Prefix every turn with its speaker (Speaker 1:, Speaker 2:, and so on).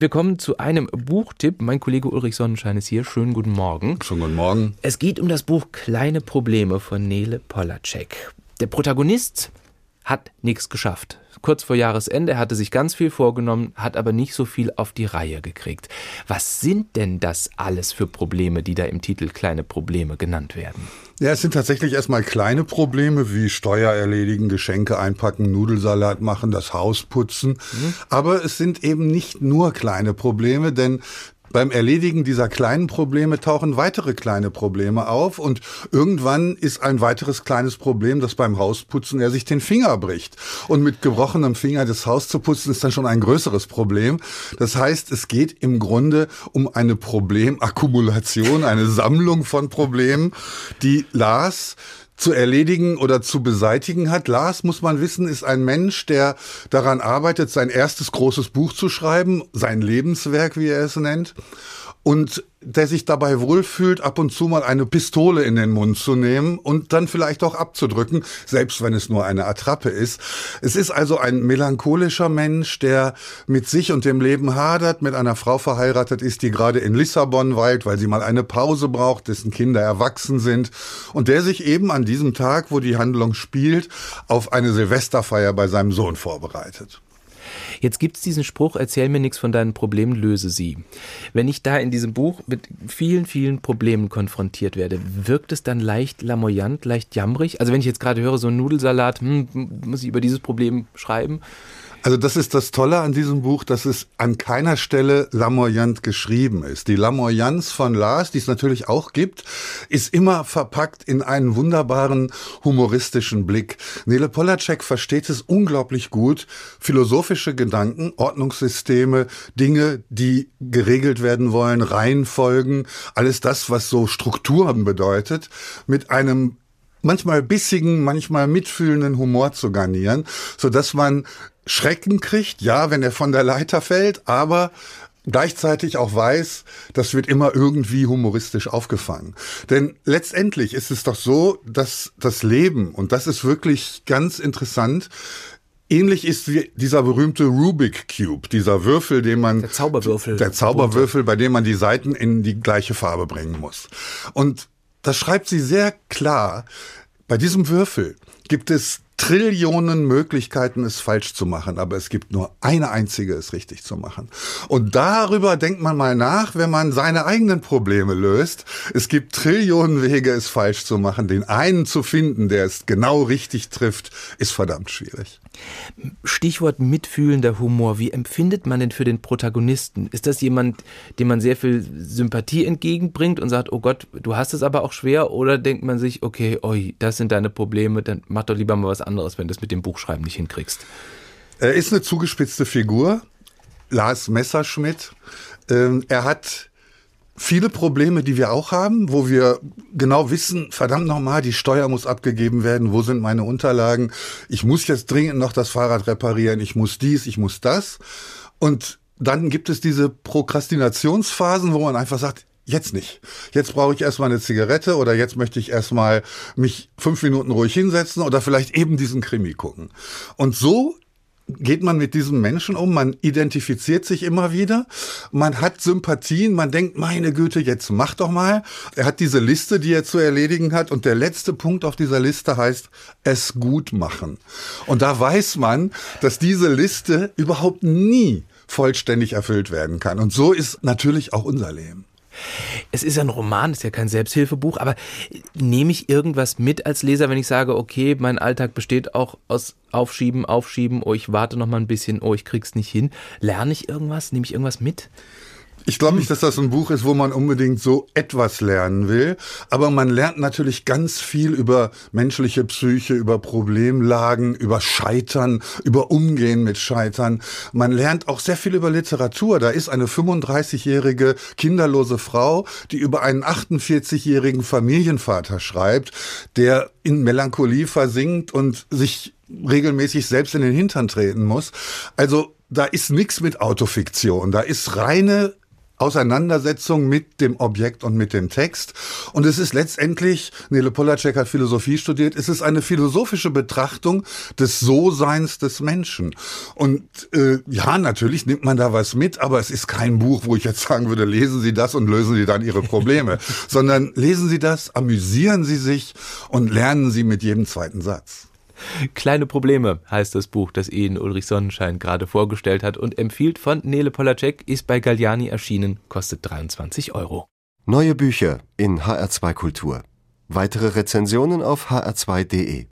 Speaker 1: Wir kommen zu einem Buchtipp. Mein Kollege Ulrich Sonnenschein ist hier. Schönen guten Morgen.
Speaker 2: Schönen guten Morgen.
Speaker 1: Es geht um das Buch Kleine Probleme von Nele Polacek. Der Protagonist hat nichts geschafft. Kurz vor Jahresende hatte sich ganz viel vorgenommen, hat aber nicht so viel auf die Reihe gekriegt. Was sind denn das alles für Probleme, die da im Titel kleine Probleme genannt werden?
Speaker 2: Ja, es sind tatsächlich erstmal kleine Probleme wie Steuer erledigen, Geschenke einpacken, Nudelsalat machen, das Haus putzen. Mhm. Aber es sind eben nicht nur kleine Probleme, denn beim Erledigen dieser kleinen Probleme tauchen weitere kleine Probleme auf und irgendwann ist ein weiteres kleines Problem, dass beim Hausputzen er sich den Finger bricht. Und mit gebrochenem Finger das Haus zu putzen ist dann schon ein größeres Problem. Das heißt, es geht im Grunde um eine Problemakkumulation, eine Sammlung von Problemen, die Lars zu erledigen oder zu beseitigen hat. Lars, muss man wissen, ist ein Mensch, der daran arbeitet, sein erstes großes Buch zu schreiben, sein Lebenswerk, wie er es nennt und der sich dabei wohlfühlt, ab und zu mal eine Pistole in den Mund zu nehmen und dann vielleicht auch abzudrücken, selbst wenn es nur eine Attrappe ist. Es ist also ein melancholischer Mensch, der mit sich und dem Leben hadert, mit einer Frau verheiratet ist, die gerade in Lissabon weilt, weil sie mal eine Pause braucht, dessen Kinder erwachsen sind und der sich eben an diesem Tag, wo die Handlung spielt, auf eine Silvesterfeier bei seinem Sohn vorbereitet.
Speaker 1: Jetzt gibt es diesen Spruch, erzähl mir nichts von deinen Problemen, löse sie. Wenn ich da in diesem Buch mit vielen, vielen Problemen konfrontiert werde, wirkt es dann leicht lamoyant, leicht jammerig? Also wenn ich jetzt gerade höre, so ein Nudelsalat, hm, muss ich über dieses Problem schreiben?
Speaker 2: Also das ist das Tolle an diesem Buch, dass es an keiner Stelle lamoyant geschrieben ist. Die Lamoyanz von Lars, die es natürlich auch gibt, ist immer verpackt in einen wunderbaren humoristischen Blick. Nele Polacek versteht es unglaublich gut, philosophische Gedanken, Ordnungssysteme, Dinge, die geregelt werden wollen, Reihenfolgen, alles das, was so Strukturen bedeutet, mit einem manchmal bissigen, manchmal mitfühlenden Humor zu garnieren, so dass man Schrecken kriegt, ja, wenn er von der Leiter fällt, aber gleichzeitig auch weiß, das wird immer irgendwie humoristisch aufgefangen. Denn letztendlich ist es doch so, dass das Leben, und das ist wirklich ganz interessant, ähnlich ist wie dieser berühmte Rubik Cube, dieser Würfel, den man
Speaker 1: der Zauberwürfel,
Speaker 2: der Zauberwürfel, bei dem man die Seiten in die gleiche Farbe bringen muss. Und das schreibt sie sehr klar. Bei diesem Würfel gibt es Trillionen Möglichkeiten, es falsch zu machen, aber es gibt nur eine einzige, es richtig zu machen. Und darüber denkt man mal nach, wenn man seine eigenen Probleme löst. Es gibt Trillionen Wege, es falsch zu machen. Den einen zu finden, der es genau richtig trifft, ist verdammt schwierig.
Speaker 1: Stichwort mitfühlender Humor. Wie empfindet man denn für den Protagonisten? Ist das jemand, dem man sehr viel Sympathie entgegenbringt und sagt, oh Gott, du hast es aber auch schwer? Oder denkt man sich, okay, oi, das sind deine Probleme, dann mach doch lieber mal was anderes? Anderes, wenn du es mit dem Buchschreiben nicht hinkriegst.
Speaker 2: Er ist eine zugespitzte Figur, Lars Messerschmidt. Ähm, er hat viele Probleme, die wir auch haben, wo wir genau wissen, verdammt nochmal, die Steuer muss abgegeben werden, wo sind meine Unterlagen, ich muss jetzt dringend noch das Fahrrad reparieren, ich muss dies, ich muss das. Und dann gibt es diese Prokrastinationsphasen, wo man einfach sagt, Jetzt nicht. Jetzt brauche ich erstmal eine Zigarette oder jetzt möchte ich erstmal mich fünf Minuten ruhig hinsetzen oder vielleicht eben diesen Krimi gucken. Und so geht man mit diesem Menschen um, man identifiziert sich immer wieder, man hat Sympathien, man denkt, meine Güte, jetzt mach doch mal. Er hat diese Liste, die er zu erledigen hat und der letzte Punkt auf dieser Liste heißt, es gut machen. Und da weiß man, dass diese Liste überhaupt nie vollständig erfüllt werden kann. Und so ist natürlich auch unser Leben.
Speaker 1: Es ist ein Roman, ist ja kein Selbsthilfebuch, aber nehme ich irgendwas mit als Leser, wenn ich sage, okay, mein Alltag besteht auch aus Aufschieben, Aufschieben, oh, ich warte noch mal ein bisschen, oh, ich krieg's nicht hin. Lerne ich irgendwas? Nehme ich irgendwas mit?
Speaker 2: Ich glaube nicht, dass das ein Buch ist, wo man unbedingt so etwas lernen will, aber man lernt natürlich ganz viel über menschliche Psyche, über Problemlagen, über Scheitern, über Umgehen mit Scheitern. Man lernt auch sehr viel über Literatur. Da ist eine 35-jährige kinderlose Frau, die über einen 48-jährigen Familienvater schreibt, der in Melancholie versinkt und sich regelmäßig selbst in den Hintern treten muss. Also da ist nichts mit Autofiktion, da ist reine Auseinandersetzung mit dem Objekt und mit dem Text. Und es ist letztendlich, Nele Polacek hat Philosophie studiert, es ist eine philosophische Betrachtung des So-Seins des Menschen. Und äh, ja, natürlich nimmt man da was mit, aber es ist kein Buch, wo ich jetzt sagen würde, lesen Sie das und lösen Sie dann Ihre Probleme, sondern lesen Sie das, amüsieren Sie sich und lernen Sie mit jedem zweiten Satz.
Speaker 1: Kleine Probleme heißt das Buch, das Ihnen Ulrich Sonnenschein gerade vorgestellt hat und empfiehlt von Nele Polacek, ist bei Galliani erschienen, kostet 23 Euro.
Speaker 3: Neue Bücher in HR2 Kultur. Weitere Rezensionen auf hr2.de